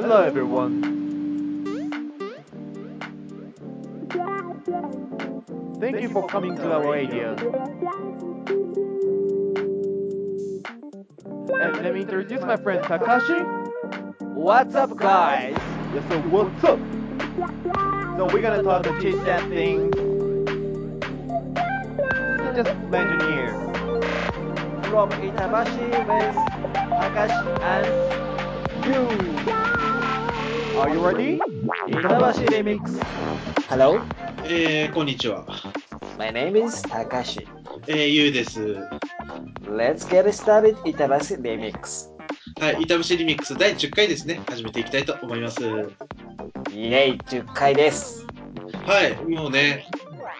Hello everyone. Thank you for coming to our radio. And let me introduce my friend Takashi. What's up, guys? Yes, so what's up? So we're gonna talk the chit chat thing. So just mention here. From Itabashi with Takashi and You. Are you ready? Itabashi Remix. Hello, えー、こんにちは。my name is Takashi. えー、ゆうです。Let's get started Itabashi Remix. はい、板橋リミックス第10回ですね。始めていきたいと思います。はイェイ、10回です。い、もうね、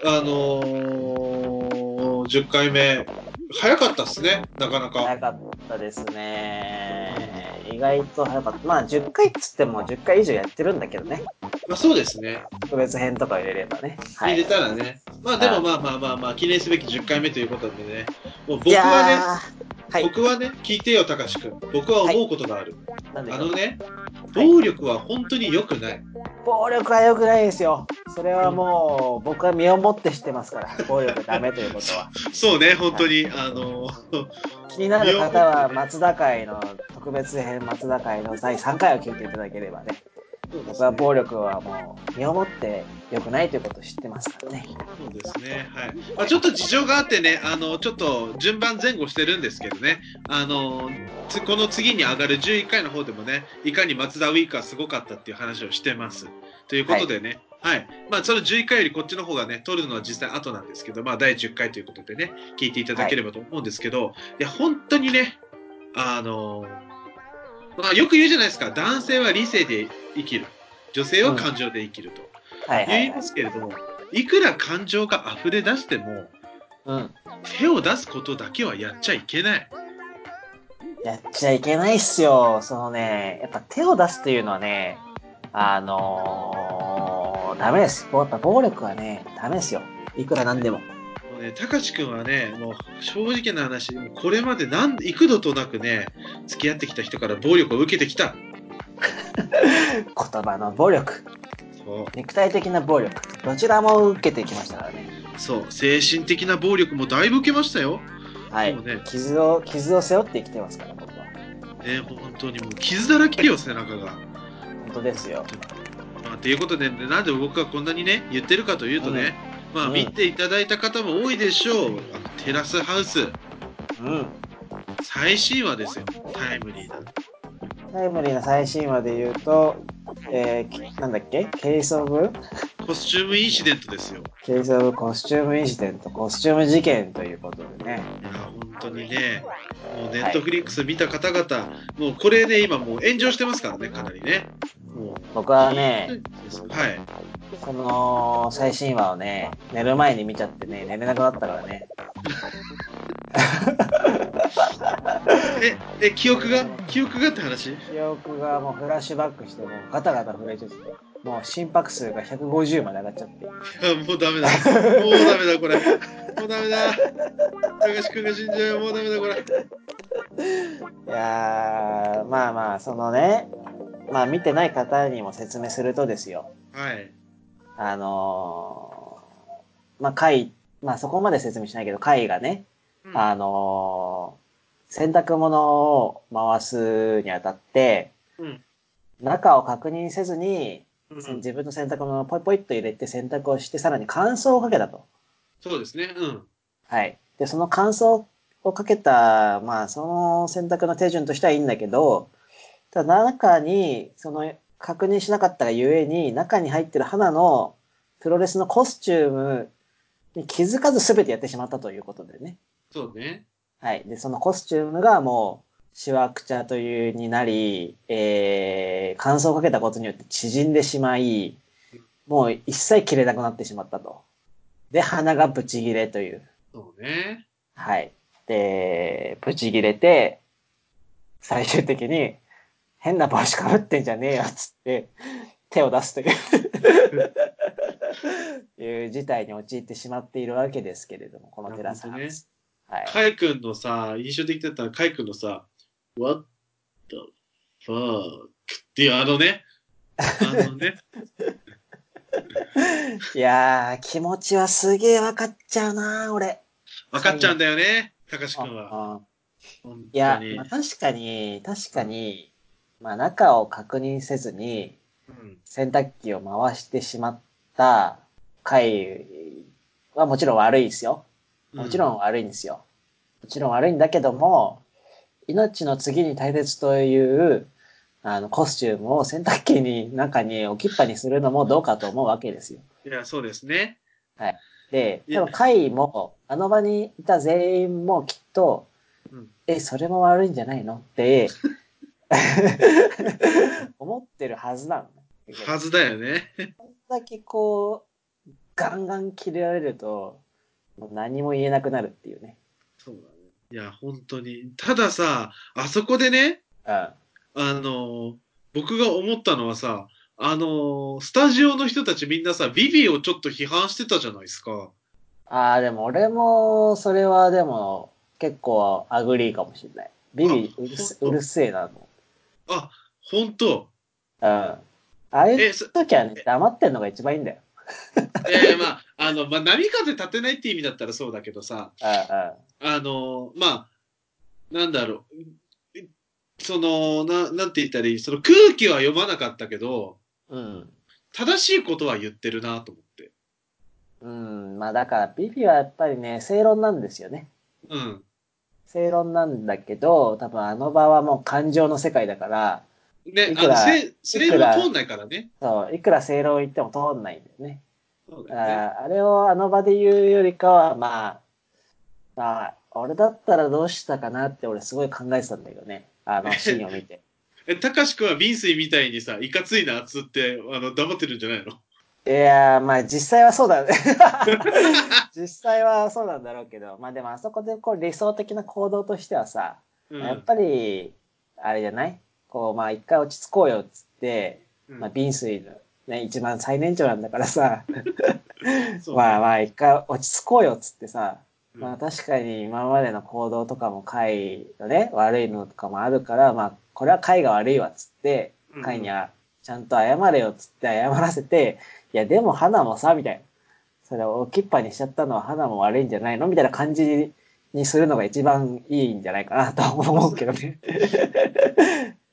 あのー、10回目、早かったっすね、なかなか。早かったですね。意外と早かった。まあ、10回っつっても10回以上やってるんだけどね。まあそうですね。特別編とか入れればね。は入れい。たらね。まあでもまあまあまあまあ、記念すべき10回目ということでね。もう僕はね、ーはい。僕はね、聞いてよ、たかしくん。僕は思うことがある。なんでしょうあのね、暴力は本当に良くない。暴力は良くないですよ。それはもう、僕は身をもって知ってますから。暴力ダメということは。そうね、本当に、あのー、気になる方は、松田会の特別編松田会の第3回を聞いていただければね。僕は暴力はもう、身をもって良くないということを知ってますからね。そうですね。はい。まあ、ちょっと事情があってね、あの、ちょっと順番前後してるんですけどね、あの、この次に上がる11回の方でもね、いかに松田ウィークはすごかったっていう話をしてます。ということでね、はい。まあ、その11回よりこっちの方がね、撮るのは実際後なんですけど、まあ、第10回ということでね、聞いていただければと思うんですけど、い、や、本当にね、あの、まあ、よく言うじゃないですか、男性は理性で生きる。女性は感情で生きると。はいはい、はい言いま。すけれども、いくら感情が溢れ出しても、うん。手を出すことだけはやっちゃいけない。やっちゃいけないっすよ。そのね、やっぱ手を出すというのはね、あのー、ダメです。やっぱ暴力はね、ダメですよ。いくらなんでも。ね、たかしくんはね、もう正直な話、これまで何幾度となくね、付き合ってきた人から暴力を受けてきた。言葉の暴力、そう、肉体的な暴力、どちらも受けてきましたからね。そう、精神的な暴力もだいぶ受けましたよ。はいね。傷を、傷を背負って生きてますから、僕は。ね、本当にもう傷だらけよ、背中が。本当ですよ。まあ、ということで、ね、なんで僕がこんなにね、言ってるかというとね、まあ、うん見ていただいた方も多いでしょう。テラスハウス、うん。最新話ですよ。タイムリーな。タイムリーな最新話で言うと、えー、なんだっけ？ case of costume incident ですよ。 case of costume incident、コスチューム事件ということでね。いや、本当にね、もうネットフリックス見た方々、もうこれね、今もう炎上してますからね、かなりね。もう僕はね、はい。この最新話をね、寝る前に見ちゃってね、寝れなくなったからね。え、え、記憶が？記憶がって話？記憶がもうフラッシュバックして、もうガタガタ震えちゃって、もう心拍数が150まで上がっちゃって。いや、もうダメだ。もうダメだ、これ。もうダメだ。高橋くんが死んじゃうよ。もうダメだ、これ。いやー、まあまあ、そのね、まあ見てない方にも説明するとですよ。はい。あのー、まあ、会、まあそこまで説明しないけど、会がね、あのー洗濯物を回すにあたって、うん中を確認せずに、うん自分の洗濯物をポイポイっと入れて洗濯をして、さらに乾燥をかけたと。そうですね。うん。はい。で、その乾燥をかけた、まあ、その洗濯の手順としてはいいんだけど、ただ中に、その、確認しなかったがゆえに、中に入ってる花のプロレスのコスチュームに気づかず全てやってしまったということでね。そうね。はい。で、そのコスチュームがもう、シワクチャというになり、えー、乾燥をかけたことによって縮んでしまい、もう一切切れなくなってしまったと。で、鼻がブチ切れという。そうね。はい。で、ブチ切れて、最終的に、変な帽子かぶってんじゃねえよ、つって、手を出すという、いう事態に陥ってしまっているわけですけれども、このテラスハウス。はい。カイ君のさ、印象的だったのはカイ君のさ、What the fuck? っていうあのね、あのね、いやー、気持ちはすげえ分かっちゃうな、俺。分かっちゃうんだよね、高橋君は。いや、まあ、確かに、確かに、まあ、中を確認せずに、うん洗濯機を回してしまった回はもちろん悪いですよ。もちろん悪いんですよ。もちろん悪いんだけども、命の次に大切という、あの、コスチュームを洗濯機に、中に置きっぱにするのもどうかと思うわけですよ。いや、そうですね。で、いや多分会も、あの場にいた全員もきっと、うんえ、それも悪いんじゃないのって、思ってるはずなのね。はずだよね。こんだけこう、ガンガン切れられると、もう何も言えなくなるっていうね。そうだね。いや、本当に。たださ、あそこでね、うん。あの、僕が思ったのはさ、あの、スタジオの人たちみんなさ、ビビをちょっと批判してたじゃないですか。ああ、でも俺も、それはでも、結構 agree かもしれない。ビビうるせえなの。あ、本当うん。ああいう時はね、黙ってんのが一番いいんだよ。いやいや、まあ、あの、まあ、波風立てないって意味だったらそうだけどさ。あの、まあ、なんだろう。その、な、なんて言ったらいい？その空気は読まなかったけど、うん。正しいことは言ってるなと思って。うん。まあだから、ビビはやっぱりね、正論なんですよね。うん。正論なんだけど、多分あの場はもう感情の世界だから、ねい、くらあの、せ、正論通んないからね。そう、いくら正論言っても通んないんだよね。あそうだよね。あれをあの場で言うよりかは、まあ、まあ、俺だったらどうしたかなって俺すごい考えてたんだけどね。あの シーンを見て。え、たかしくんはビンスイみたいにさ、いかついなっつって、あの、黙ってるんじゃないの？いやー、まあ実際はそうだね。実際はそうなんだろうけど、まあでもあそこでこう理想的な行動としてはさ、うん。やっぱり、あれじゃない？こう、まあ一回落ち着こうよっつって、うん。まあ、ビンスイの、ね、一番最年長なんだからさ、まあまあ一回落ち着こうよっつってさ、うん。まあ確かに今までの行動とかも会のね、悪いのとかもあるから、まあこれは会が悪いわっつってうん、会にはちゃんと謝れよっつって謝らせて、いやでも花もさ、みたいな。それを置きっぱにしちゃったのは花も悪いんじゃないの？みたいな感じにするのが一番いいんじゃないかな と思うけどね。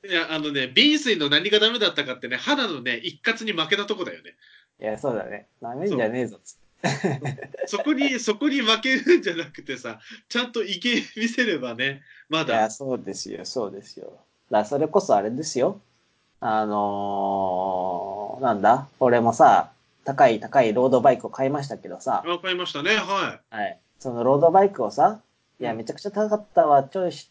いや、あのね、ビンスイの何がダメだったかってね、肌のね、一括に負けたとこだよね。いや、そうだね。ダメんじゃねえぞっつって。そこに、そこに負けるんじゃなくてさ、ちゃんと意見見せればね、まいや、だ。そうですよ、そうですよ。だそれこそあれですよ。あのー、なんだ？俺もさ、高い高いロードバイクを買いましたけどさ、わかりましたね、ははい。そのロードバイクをさ、いや、めちゃくちゃ高かったわ、ちょいし、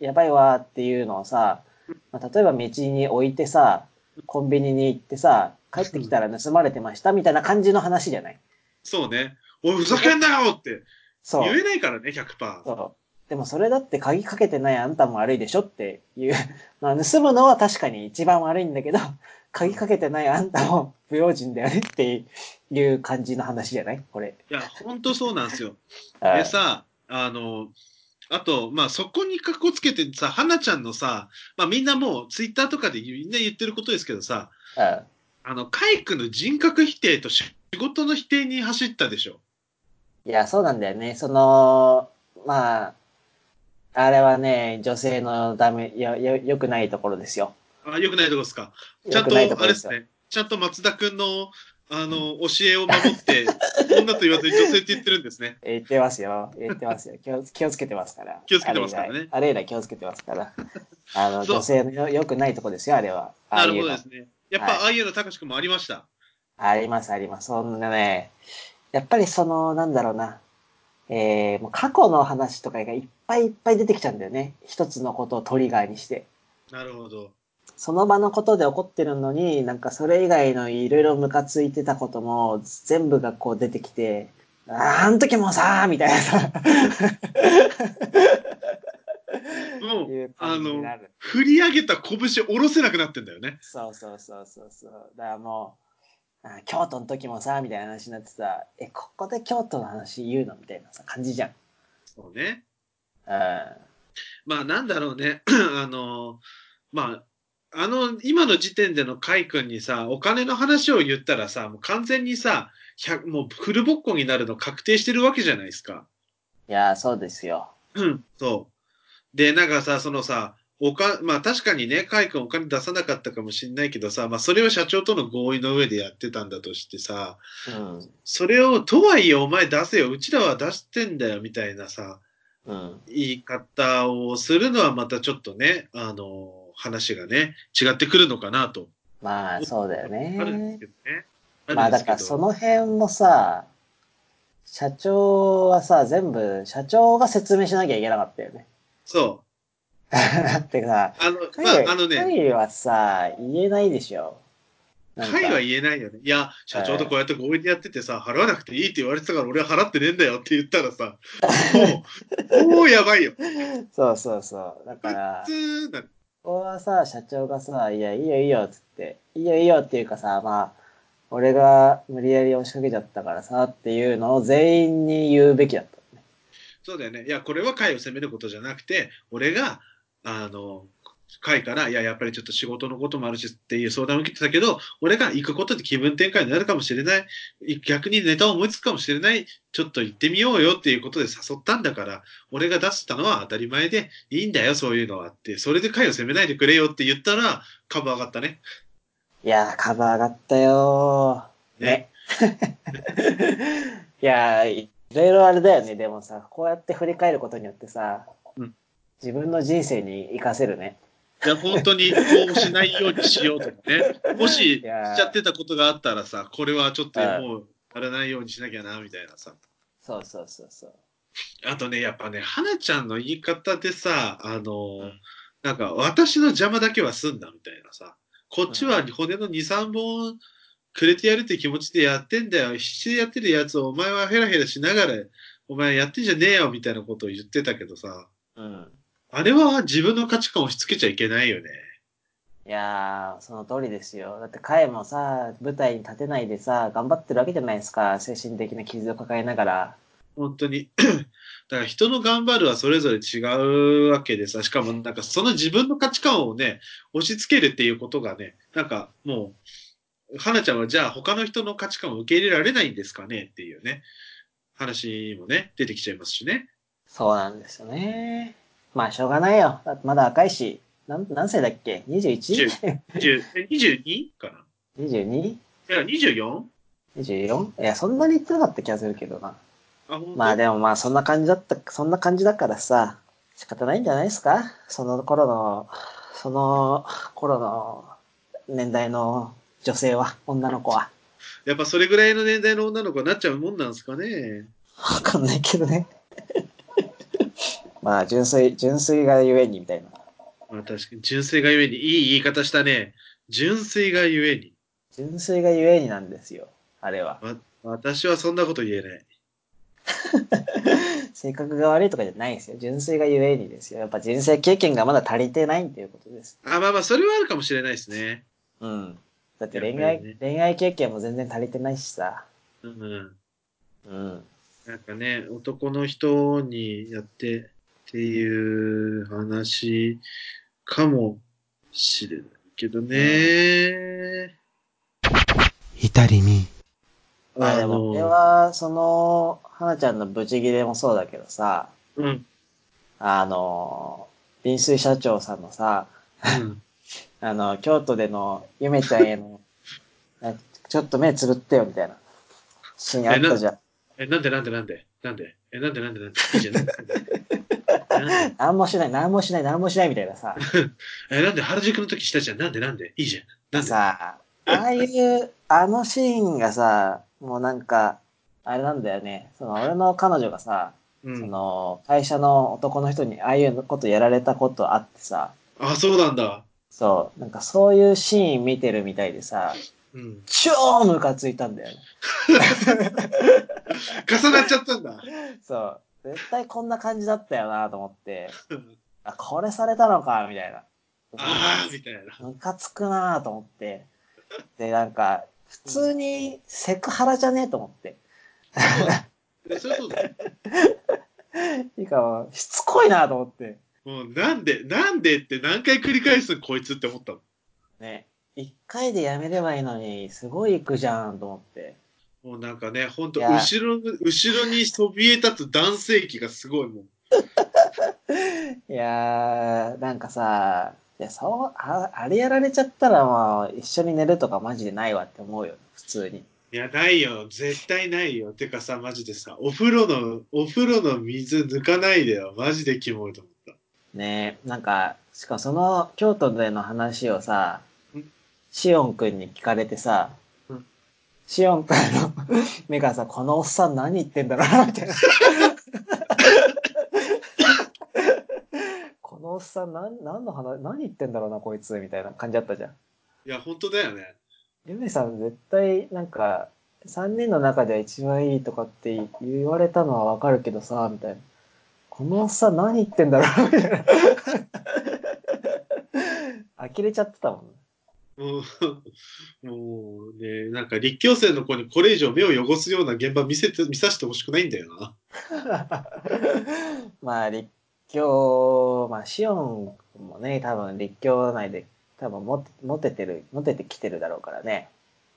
やばいわっていうのをさ、まあ、例えば道に置いてさ、コンビニに行ってさ、帰ってきたら盗まれてましたみたいな感じの話じゃないい？そうね。おい、ふざけんなよってそう。言えないからね、100%。そう。でもそれだって鍵かけてないあんたも悪いでしょっていう。まあ盗むのは確かに一番悪いんだけど、鍵かけてないあんたも不用心だよねっていう感じの話じゃない？これ。いや、ほんとそうなんですよ。あ でさ、あの、あと、まあ、そこに格好つけてさ、花ちゃんのさ、まあ、みんなもう、ツイッターとかでみんな言ってることですけどさ、ああの、カイ君の人格否定と仕事の否定に走ったでしょ。いや、そうなんだよね。その、まあ、あれはね、女性のダメ、よ、よ、良くないところですよ。あ、よくないとこですか。ちゃんと、とあ。れですね。ちゃんと松田君の、あの、教えを守って、女と言わずに女性って言ってるんですね。言ってますよ。言ってますよ。気を気をつけてますから。気をつけてますからねあれ以来気をつけてますから。あの、女性のよ良くないとこですよ、あれは。あなあいうのるほどですね。やっぱ、はいああいうの、高志君もありました。あります、あります。そんなね、やっぱりその、なんだろうな、えー、もう過去の話とかがいっぱいいっぱい出てきちゃうんだよね。一つのことをトリガーにして。なるほど。その場のことで起こってるのに、なんかそれ以外のいろいろムカついてたことも全部がこう出てきて、あーあの時もさーみたいなさ、もう、あの。振り上げた拳下ろせなくなってんだよね。そうそうそうそうそう。だからもう、あ京都の時もさ、みたいな話になってさ、え、ここで京都の話言うの？みたいなさ、感じじゃん。そうね。うん。まあなんだろうね、あの、まあ、あの、今の時点でのカイ君にさ、お金の話を言ったらさ、もう完全にさ、100もうフルボッコになるの確定してるわけじゃないですか。いやー、そうですよ。うん、そう。で、なんかさ、そのさ、おか、まあ確かにね、カイ君お金出さなかったかもしれないけどさ、まあそれを社長との合意の上でやってたんだとしてさ、うん。それを、とはいえお前出せよ、うちらは出してんだよ、みたいなさ、うん。言い方をするのはまたちょっとね、あの、話がね、違ってくるのかなと。まあ、そうだよあるんですね。けどね。まあ、だからその辺もさ、社長はさ、全部、社長が説明しなきゃいけなかったよね。そう。だってさ、あの、会まあ、あのね、会はさ、言えないでしょ。会は言えないよね。いや、社長とこうやって合意でやっててさ、払わなくていいって言われてたから俺は払ってねえんだよって言ったらさ、もう、もうやばいよ。そうそうそう。だから普、通なここはさ、社長がさ、いや、いいよいいよっつって、いいよいいよっていうかさ、まあ、俺が無理やり押しかけちゃったからさっていうのを全員に言うべきだった。そうだよね。いや、これは会を責めることじゃなくて、俺が、あの、会から、いや、やっぱりちょっと仕事のこともあるしっていう相談を受けてたけど、俺が行くことで気分転換になるかもしれない、逆にネタを思いつくかもしれない、ちょっと行ってみようよっていうことで誘ったんだから、俺が出したのは当たり前で、いいんだよ、そういうのはって、それで会を責めないでくれよって言ったら、株上がったね。いやー、株上がったよー。ね。いやー、いろいろあれだよね。でもさ、こうやって振り返ることによってさ、うん自分の人生に活かせるね。いや、本当にこうしないようにしようとかね。もし、しちゃってたことがあったらさ、これはちょっとうんもう、やらないようにしなきゃな、みたいなさ。そうそうそうそう。あとね、やっぱね、花ちゃんの言い方でさ、あの、うんなんか、私の邪魔だけは済んだみたいなさ、こっちは骨の2、3本くれてやるって気持ちでやってんだよ。必死でやってるやつをお前はヘラヘラしながら、お前やってんじゃねえよみたいなことを言ってたけどさ、うん。あれは自分の価値観を押し付けちゃいけないよね。いやー、その通りですよ。だって、彼もさ、舞台に立てないでさ、頑張ってるわけじゃないですか。精神的な傷を抱えながら。本当に。だから人の頑張るはそれぞれ違うわけでさ、しかもなんかその自分の価値観をね、押し付けるっていうことがね、なんかもう、花ちゃんはじゃあ他の人の価値観を受け入れられないんですかねっていうね、話もね、出てきちゃいますしね。そうなんですよね。まあ、しょうがないよ。だってまだ若いし。なん何歳だっけ ?21?22? 10え 22? かな？22? いや、24? 24? いや、そんなに言ってなかった気がするけどな。あ、まあでもまあ、そんな感じだった、そんな感じだからさ、仕方ないんじゃないですか？その頃の、その頃の年代の女性は、女の子は。やっぱそれぐらいの年代の女の子になっちゃうもんなんですかね？わかんないけどね。まあ、純粋、純粋がゆえにみたいな。まあ確かに、純粋がゆえに、いい言い方したね。純粋がゆえに。純粋がゆえになんですよ。あれは。私はそんなこと言えない。性格が悪いとかじゃないですよ。純粋がゆえにですよ。やっぱ人生経験がまだ足りてないっていうことです。あ、まあまあ、それはあるかもしれないですね。うん。だって恋愛、ね恋愛経験も全然足りてないしさ。うん。うん。なんかね、男の人にやってっていう話かもしれないけどね。左耳。まあでも、俺は、その、花ちゃんのブチギレもそうだけどさ、うん。あの、臨水社長さんのさ、うん。あの、京都でのゆめちゃんへの、あちょっと目つぶってよみたいなシーンあったじゃん。え、なんでなんでなんで？なんで？え、なんでなんでなんで？いいじゃん。なんでなんで？なんもしない、なんもしない、なんもしないみたいなさ、え、なんで原宿の時したじゃん。なんでなんで？いいじゃん。なんで？さ、ああいう、あのシーンがさ、もうなんか、あれなんだよね。その、俺の彼女がさ、うんその、会社の男の人にああいうことやられたことあってさ、あ、そうなんだ。そう、なんかそういうシーン見てるみたいでさ、うん。超ムカついたんだよね。重なっちゃったんだ。そう。絶対こんな感じだったよなと思って、あ、これされたのか、みたいな。ああ、みたいな。ムカつくなと思って。で、なんか、普通にセクハラじゃねえと思って。えそれそうだよ。いいかも、しつこいなと思って。もうなんで、なんでって何回繰り返すんこいつって思ったの？ね。一回でやめればいいのに、すごい行くじゃんと思って。もうなんかね、ほんと、後ろの、後ろにそびえ立つ男性器がすごいもん。いやー、なんかさ、いや、そう、ああれやられちゃったらもう一緒に寝るとかマジでないわって思うよ、普通に。いや、ないよ。絶対ないよ。てかさ、マジでさ、お風呂の、お風呂の水抜かないでよ。マジでキモいと思った。ねなんか、しかもその京都での話をさん、シオンくんに聞かれてさうん、シオンくんの 目がさ、このおっさん何言ってんだろうな、みたいな。このおっさん何、何の話、何言ってんだろうな、こいつ、みたいな感じだったじゃん。いや、本当だよね。ゆめさん絶対なんか3人の中では一番いいとかって言われたのはわかるけどさ、みたいな。このおっさん何言ってんだろうみたいな。呆れちゃってたもん。もう、もうね、なんか立教生の子にこれ以上目を汚すような現場見せて、見させてほしくないんだよな。まあ立教、まあシオンもね、多分立教内で多分モテモテてる、モテてきてるだろうからね。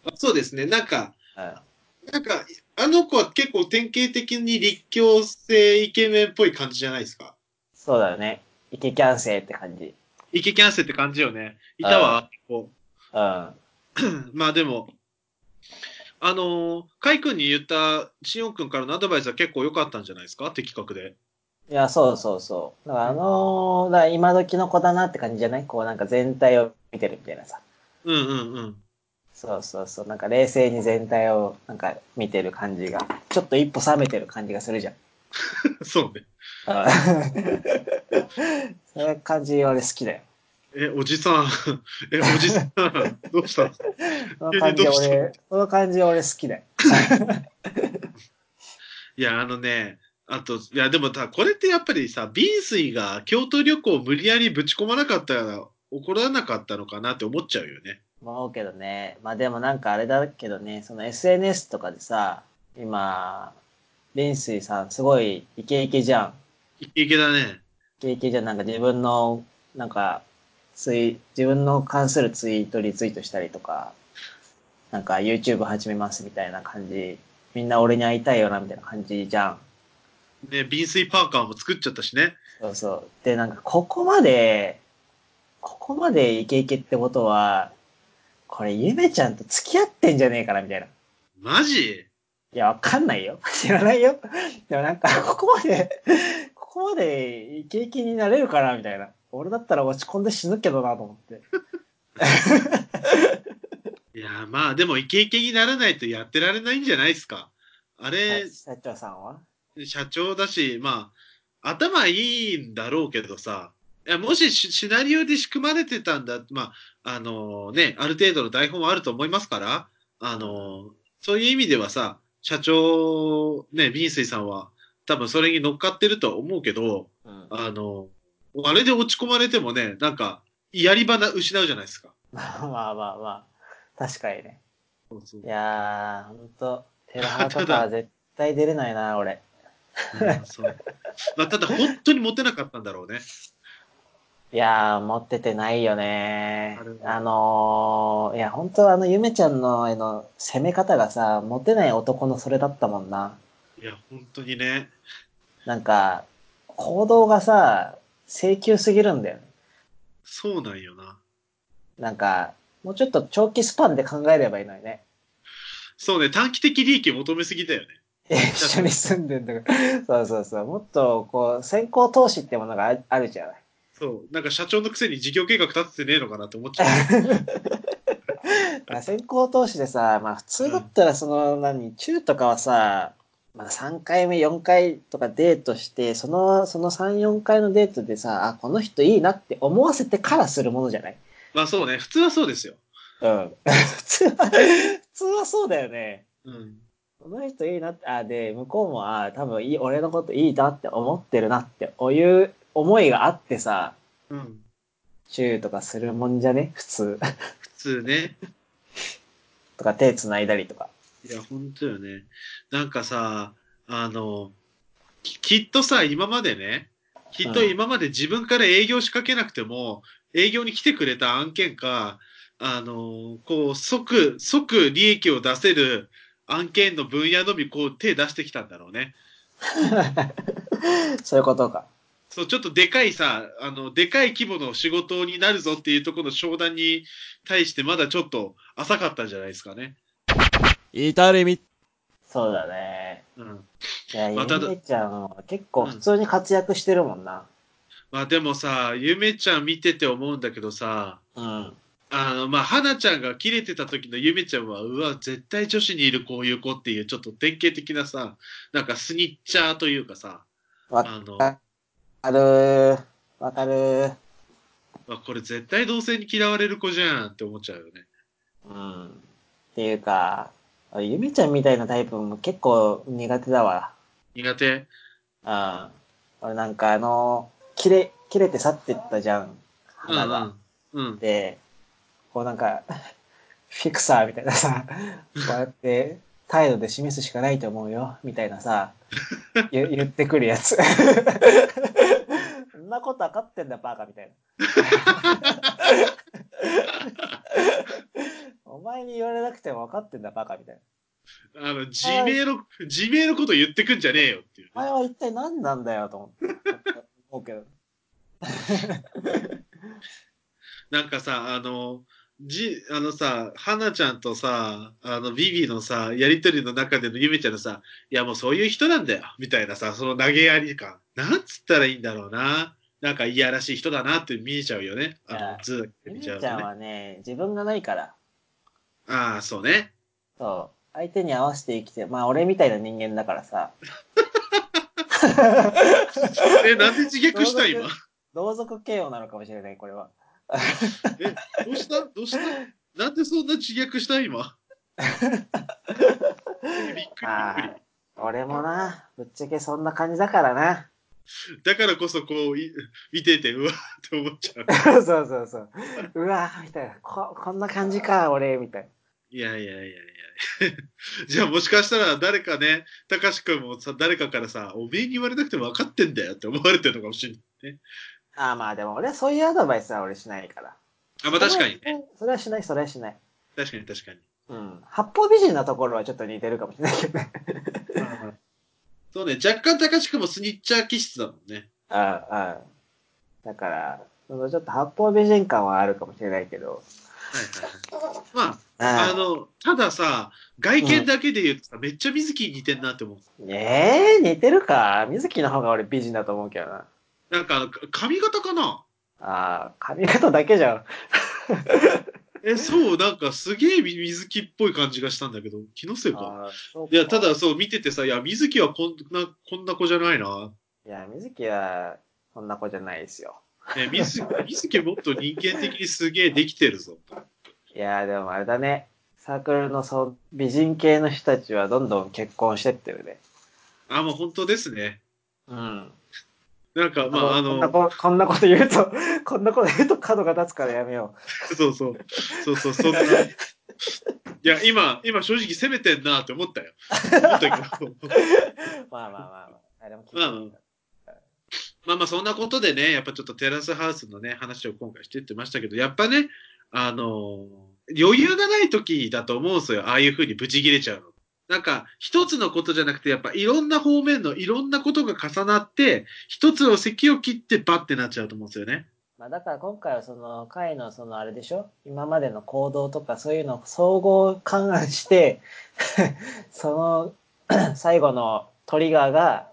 あそうですね。なんか、うん。なんか、あの子は結構典型的に立教生イケメンっぽい感じじゃないですか。そうだよね。イケキャンセイって感じ。イケキャンセルって感じよね。いたわ、こうん。う。まあでも、あのー、カイ君に言ったシオン君からのアドバイスは結構良かったんじゃないですか？的確で。いや、そうそうそう。だからあのーだから今時の子だなって感じじゃない？こうなんか全体を見てるみたいなさ。うんうんうん。そうそうそう。なんか冷静に全体をなんか見てる感じが。ちょっと一歩冷めてる感じがするじゃん。そうね。そういう感じ俺好きだよ。え、おじさん。え、おじさん。どうした？のその感じどうした？俺、その感じ俺好きだよ。いや、あのね、あと、いや、でもさ、これってやっぱりさ、ビンスイが京都旅行を無理やりぶち込まなかったら、怒らなかったのかなって思っちゃうよね。思うけどね。まあでもなんかあれだけどね、その SNS とかでさ、今、林水さんすごいイケイケじゃん。イケイケだね。イケイケじゃん。なんか自分の、なんか、ツイ、自分の関するツイートリツイートしたりとか、なんか YouTube 始めますみたいな感じ。みんな俺に会いたいよなみたいな感じじゃん。ね、ビンスイパーカーも作っちゃったしね。そうそう。で、なんかここまで、ここまでイケイケってことは、これゆめちゃんと付き合ってんじゃねえかなみたいな。マジ？いや、わかんないよ。知らないよ。でもなんか、ここまで、ここまでイケイケになれるかなみたいな。俺だったら落ち込んで死ぬけどなと思って。いや、まあ、でもイケイケにならないとやってられないんじゃないですか。あれ、社長さんは？社長だし、まあ、頭いいんだろうけどさ、いやもしシシナリオで仕組まれてたんだ、まあ、あのね、ある程度の台本はあると思いますから、あのそういう意味ではさ、社長、ね、ビンスイさんは多分それに乗っかってるとは思うけど、うん。あのあれで落ち込まれてもね、なんか、やり場な失うじゃないですか。まあまあまあまあ。確かにね。そうそういやー、ほんと、テラハとかは 絶対出れないな、俺。うんそうまあ、ただ本当にモテなかったんだろうね。いやー、持っててないよねあのー、いや、本当あの、ゆめちゃんの、あの、攻め方がさ、モテない男のそれだったもんな。いや、本当にね。なんか、行動がさ、請求すぎるんだよね。そうなんよな。なんか、もうちょっと長期スパンで考えればいいのにね。そうね、短期的利益求めすぎだよね。一緒に住んでんだから。そうそうそう。もっと、こう、先行投資ってものがああるじゃない。そう。なんか社長のくせに事業計画立ててねえのかなって思っちゃう。まあ先行投資でさ、まあ普通だったらその、何、中とかはさ、まあ3回目、4回とかデートして、その、その3、4回のデートでさ、あ、この人いいなって思わせてからするものじゃない？まあそうね、普通はそうですよ。うん。普通は、普通はそうだよね。うん。この人いいなって、あ、で、向こうも、あ、多分いい、俺のこといいなって思ってるなって、いう思いがあってさ、うん。チューとかするもんじゃね？普通。普通ね。とか手繋いだりとか。いや、本当よね。なんかさ、あの、ききっとさ、今までね、きっと今まで自分から営業仕掛けなくても、営業に来てくれた案件か、あの、こう、即、即利益を出せる案件の分野のみ、こう、手出してきたんだろうね。そういうことか。そう、ちょっとでかいさ、あの、でかい規模の仕事になるぞっていうところの商談に対してまだちょっと浅かったんじゃないですかね。至れみ。そうだね。うん。いや、ゆまあただめちゃんは結構普通に活躍してるもんな。まあでもさ、ゆめちゃん見てて思うんだけどさ、うん。あの、まあ、花ちゃんが切れてた時のゆめちゃんは、うわ、絶対女子にいるこういう子っていう、ちょっと典型的なさ、なんかスニッチャーというかさ、わあの、かるわかるまあ、これ絶対同性に嫌われる子じゃんって思っちゃうよね。うん。っていうか、ゆめちゃんみたいなタイプも結構苦手だわ。苦手？うん。俺なんかあの、切れ、切れて去ってったじゃん花が。うん。うん。で、こうなんか、フィクサーみたいなさ、こうやって態度で示すしかないと思うよ、みたいなさ、言言ってくるやつ。そんなこと分かってんだ、バカみたいな。お前に言われなくても分かってんだ、バカみたいな。あの、自明の、自明のこと言ってくんじゃねえよっていう、お前は一体何なんだよ、と思って。思うけど。なんかさ、あの、じ、あのさ、花ちゃんとさ、あの、ビビのさ、やりとりの中でのゆめちゃんのさ、いやもうそういう人なんだよ、みたいなさ、その投げやり感。なんつったらいいんだろうな。なんかいやらしい人だなって見えちゃうよね。あの、図だけゆめ見ちゃうちゃんとね。はね、自分がないから。ああ、そうね。そう。相手に合わせて生きて、まあ俺みたいな人間だからさ。え、なんで自虐した今？同族嫌悪なのかもしれない、これは。え、どうした？どうした？なんでそんな自虐した？今びっくりびっくり俺もな、ぶっちゃけそんな感じだからな。だからこそこう、い見てて、うわって思っちゃう。そうそうそう。うわみたいな。こ、こんな感じか、俺、みたいいやいやいやいや。じゃあもしかしたら誰かね、たかしくんもさ、誰かからさ、おめえに言われなくても分かってんだよって思われてるのかもしれないね。な。ああ、まあでも俺はそういうアドバイスは俺しないから。あ、まあ確かにね。それはしない、それはしない。確かに確かに。うん。八方美人なところはちょっと似てるかもしれないけどね。そうね、若干たかしくんもスニッチャー気質だもんね。ああ、ああ。だから、そのちょっと八方美人感はあるかもしれないけど。はいはいはい。まあ、ああの、たださ、外見だけで言うとさ、めっちゃ水木に似てんなって思う。ええ似てるか水木の方が俺美人だと思うけどな。なんか髪型かな？ああ、髪型だけじゃん。え、そう、なんかすげえ水木っぽい感じがしたんだけど、気のせいか。いや、ただそう見ててさ、いや、水木はこんな、こんな子じゃないな。いや、水木は、そんな子じゃないですよ。ね、水木、水木もっと人間的にすげえできてるぞ。いや、でもあれだね。サークルのそう美人系の人たちはどんどん結婚してってるね。あ、もう本当ですね。うん。なんか、まあ、あこんなの、ここんなこと言うと、こんなこと言うと角が立つからやめよそうそう、そうそう、そんな。いや、今、今正直攻めてんなって思ったよ。思ったけど。う。まあまあまあまあ。もまあままあまあそんなことでね、やっぱちょっとテラスハウスのね、話を今回してってましたけど、やっぱね、あの余裕がない時だと思うんですよ。ああいう風にブチ切れちゃうの。なんか、一つのことじゃなくて、やっぱいろんな方面のいろんなことが重なって、一つの席を切ってバッてなっちゃうと思うんですよね。まあだから今回はその会のそのあれでしょ？今までの行動とかそういうのを総合勘案して、その 最後のトリガーが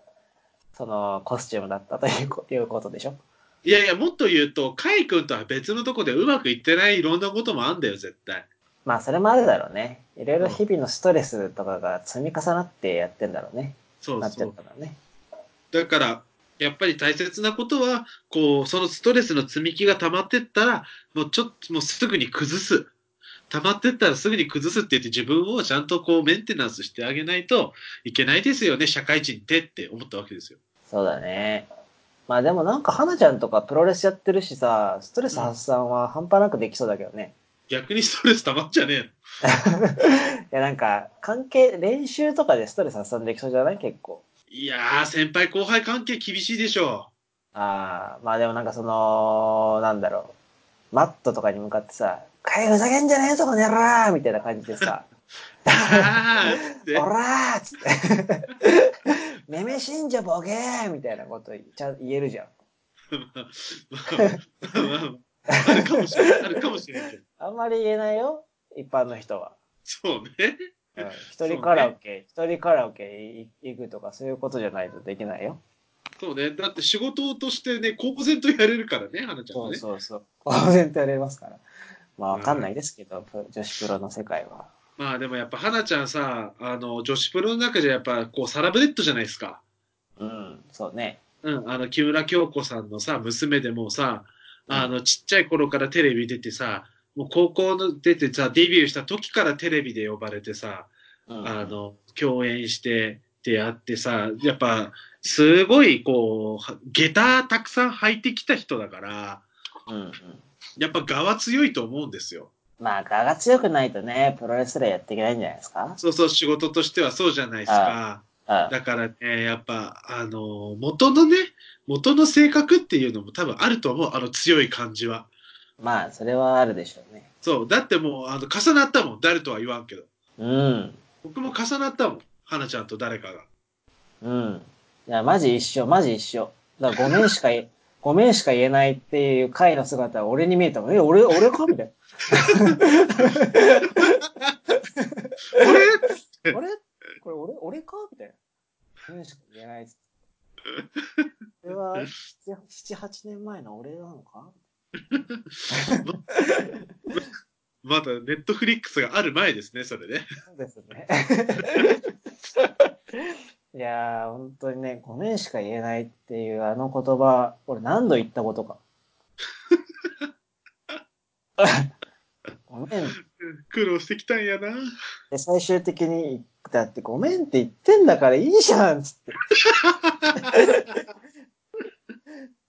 そのコスチュームだったというこいうことでしょ？いやいや、もっと言うと、カイ君とは別のとこでうまくいってないいろんなこともあんだよ、絶対。まあそれもあるだろうね。いろいろ日々のストレスとかが積み重なってやってんだろうね。そうそうなっちゃっ。たんだね。だから、やっぱり大切なことは、こう、そのストレスの積み木が溜まってったら、もうちょっと、もうすぐに崩す。溜まってったらすぐに崩すって言って自分をちゃんとこうメンテナンスしてあげないといけないですよね、社会人ってって思ったわけですよ。そうだね。まあでもなんか花ちゃんとかプロレスやってるしさ、ストレス発散は半端なくできそうだけどね。逆にストレス溜まっちゃねえの？いやなんか関係、練習とかでストレス発散できそうじゃない？結構。いやー、先輩後輩関係厳しいでしょああ、まあでもなんかその、なんだろう。マットとかに向かってさ、かいふざけんじゃねえぞ、この野郎みたいな感じでさ、あー おらーっつって、めめしんじゃボケーみたいなことちゃん言えるじゃん。あるかもしれない。あるかもしれんけど。あんまり言えないよ、一般の人は。そうね。うん 一人カラオケ、一人カラオケ行くとかそういうことじゃないとできないよ。そうね。だって仕事としてね、公然とやれるからね、花ちゃんそうはね。そうそう。公然とやれますから。まあわかんないですけど、プ女子プロの世界は。まあでもやっぱ花ちゃんさ、あの、女子プロの中じゃやっぱこうサラブレッドじゃないですか。うん、そうね。うん、あの、木村京子さんのさ、娘でもさ、あの、ちっちゃい頃からテレビ出てさ、もう高校の出てさ、デビューした時からテレビで呼ばれてさ、うん、あの、共演して、ってあってさ、やっぱ、すごい、こう、下駄たくさん履いてきた人だから、うんうん。やっぱ我は強いと思うんですよ。まあ、我が強くないとね、プロレスラーやっていけないんじゃないですか？そうそう、仕事としてはそうじゃないですか。うん。だからね、やっぱ、あの、元のね、元の性格っていうのも多分あると思う、あの強い感じは。まあ、それはあるでしょうね。そう、だってもう、あの、重なったもん、誰とは言わんけど。うん。僕も重なったもん、花ちゃんと誰かが。うん。いや、マジ一緒、マジ一緒。だからごめんしか ごめんしか言えないっていう回の姿は俺に見えたもん。え、俺、俺か？みたいな。あれ これ俺、俺か？みたいな。ごめんしか言えないっつって。これは、7、8年前の俺なのか？まだネットフリックスがある前ですね、それね。そうですね。いやー、本当にね、ごめんしか言えないっていうあの言葉、俺何度言ったことか。ごめん。苦労してきたんやな。で、最終的に、だってごめんって言ってんだからいいじゃんっつって。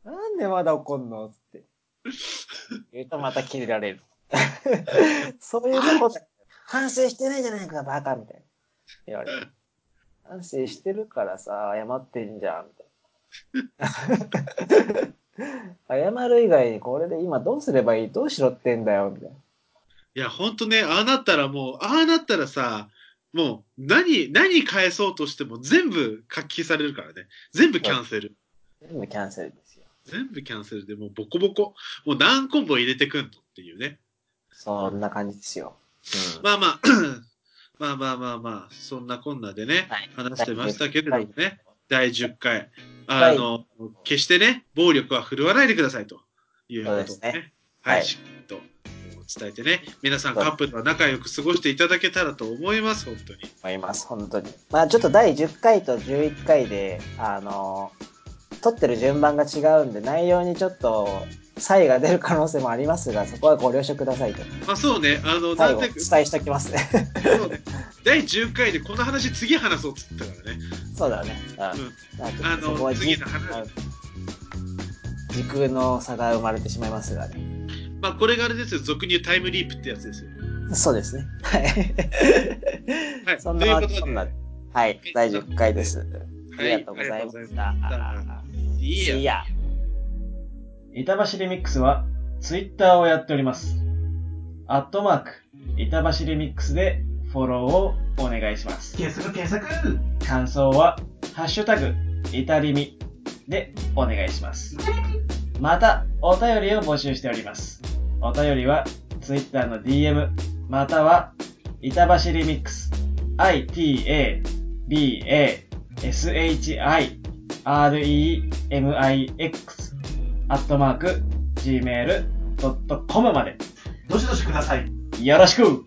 なんでまだ怒んのつって。言うとまた切れられる。そういうとこ。反省してないじゃないか、バカみたいな。言われる。反省してるからさ、謝ってんじゃん、みたいな。謝る以外にこれで今どうすればいい？どうしろってんだよ、みたいな。いや、ほんとね、ああなったらもう、ああなったらさ、もう、何、何返そうとしても全部書き消されるからね。全部キャンセル。全部キャンセルですよ。全部キャンセルでもうボコボコ。もう何コンボ入れてくんのっていうね。そんな感じですよ。うんまあまあ、まあまあまあまあ、そんなこんなでね、はい話してましたけれどもね、第10回。はいあの、決してね、暴力は振るわないでくださいということですねはい、はい伝えてね、皆さんカップルは仲良く過ごしていただけたらと思います、本当に。思います、本当に。まあちょっと第10回と11回で、あの、撮ってる順番が違うんで、内容にちょっと差異が出る可能性もありますが、そこはご了承くださいと。まあそうね、あの、なんで、伝えしておきますね。そうね、第10回でこの話次話そうっつったからね。そうだね。うん。ああの次の話うん時空の差が生まれてしまいますがね。まあこれがあれですよ、俗に言うタイムリープってやつですよ。そうですね。はい。はい、そんなそんな、はい、第10回です。あはいりがとうございました。いいや板橋リミックスはツイッターをやっております。アットマーク、板橋リミックスでフォローをお願いします。検索検索感想は、ハッシュタグ、イタリミでお願いします。また、お便りを募集しております。お便りは、ツイッターの DM、または、板橋リミックス、ita-ba-shi-remix、アットマーク、gmail.com まで、どしどしください。よろしく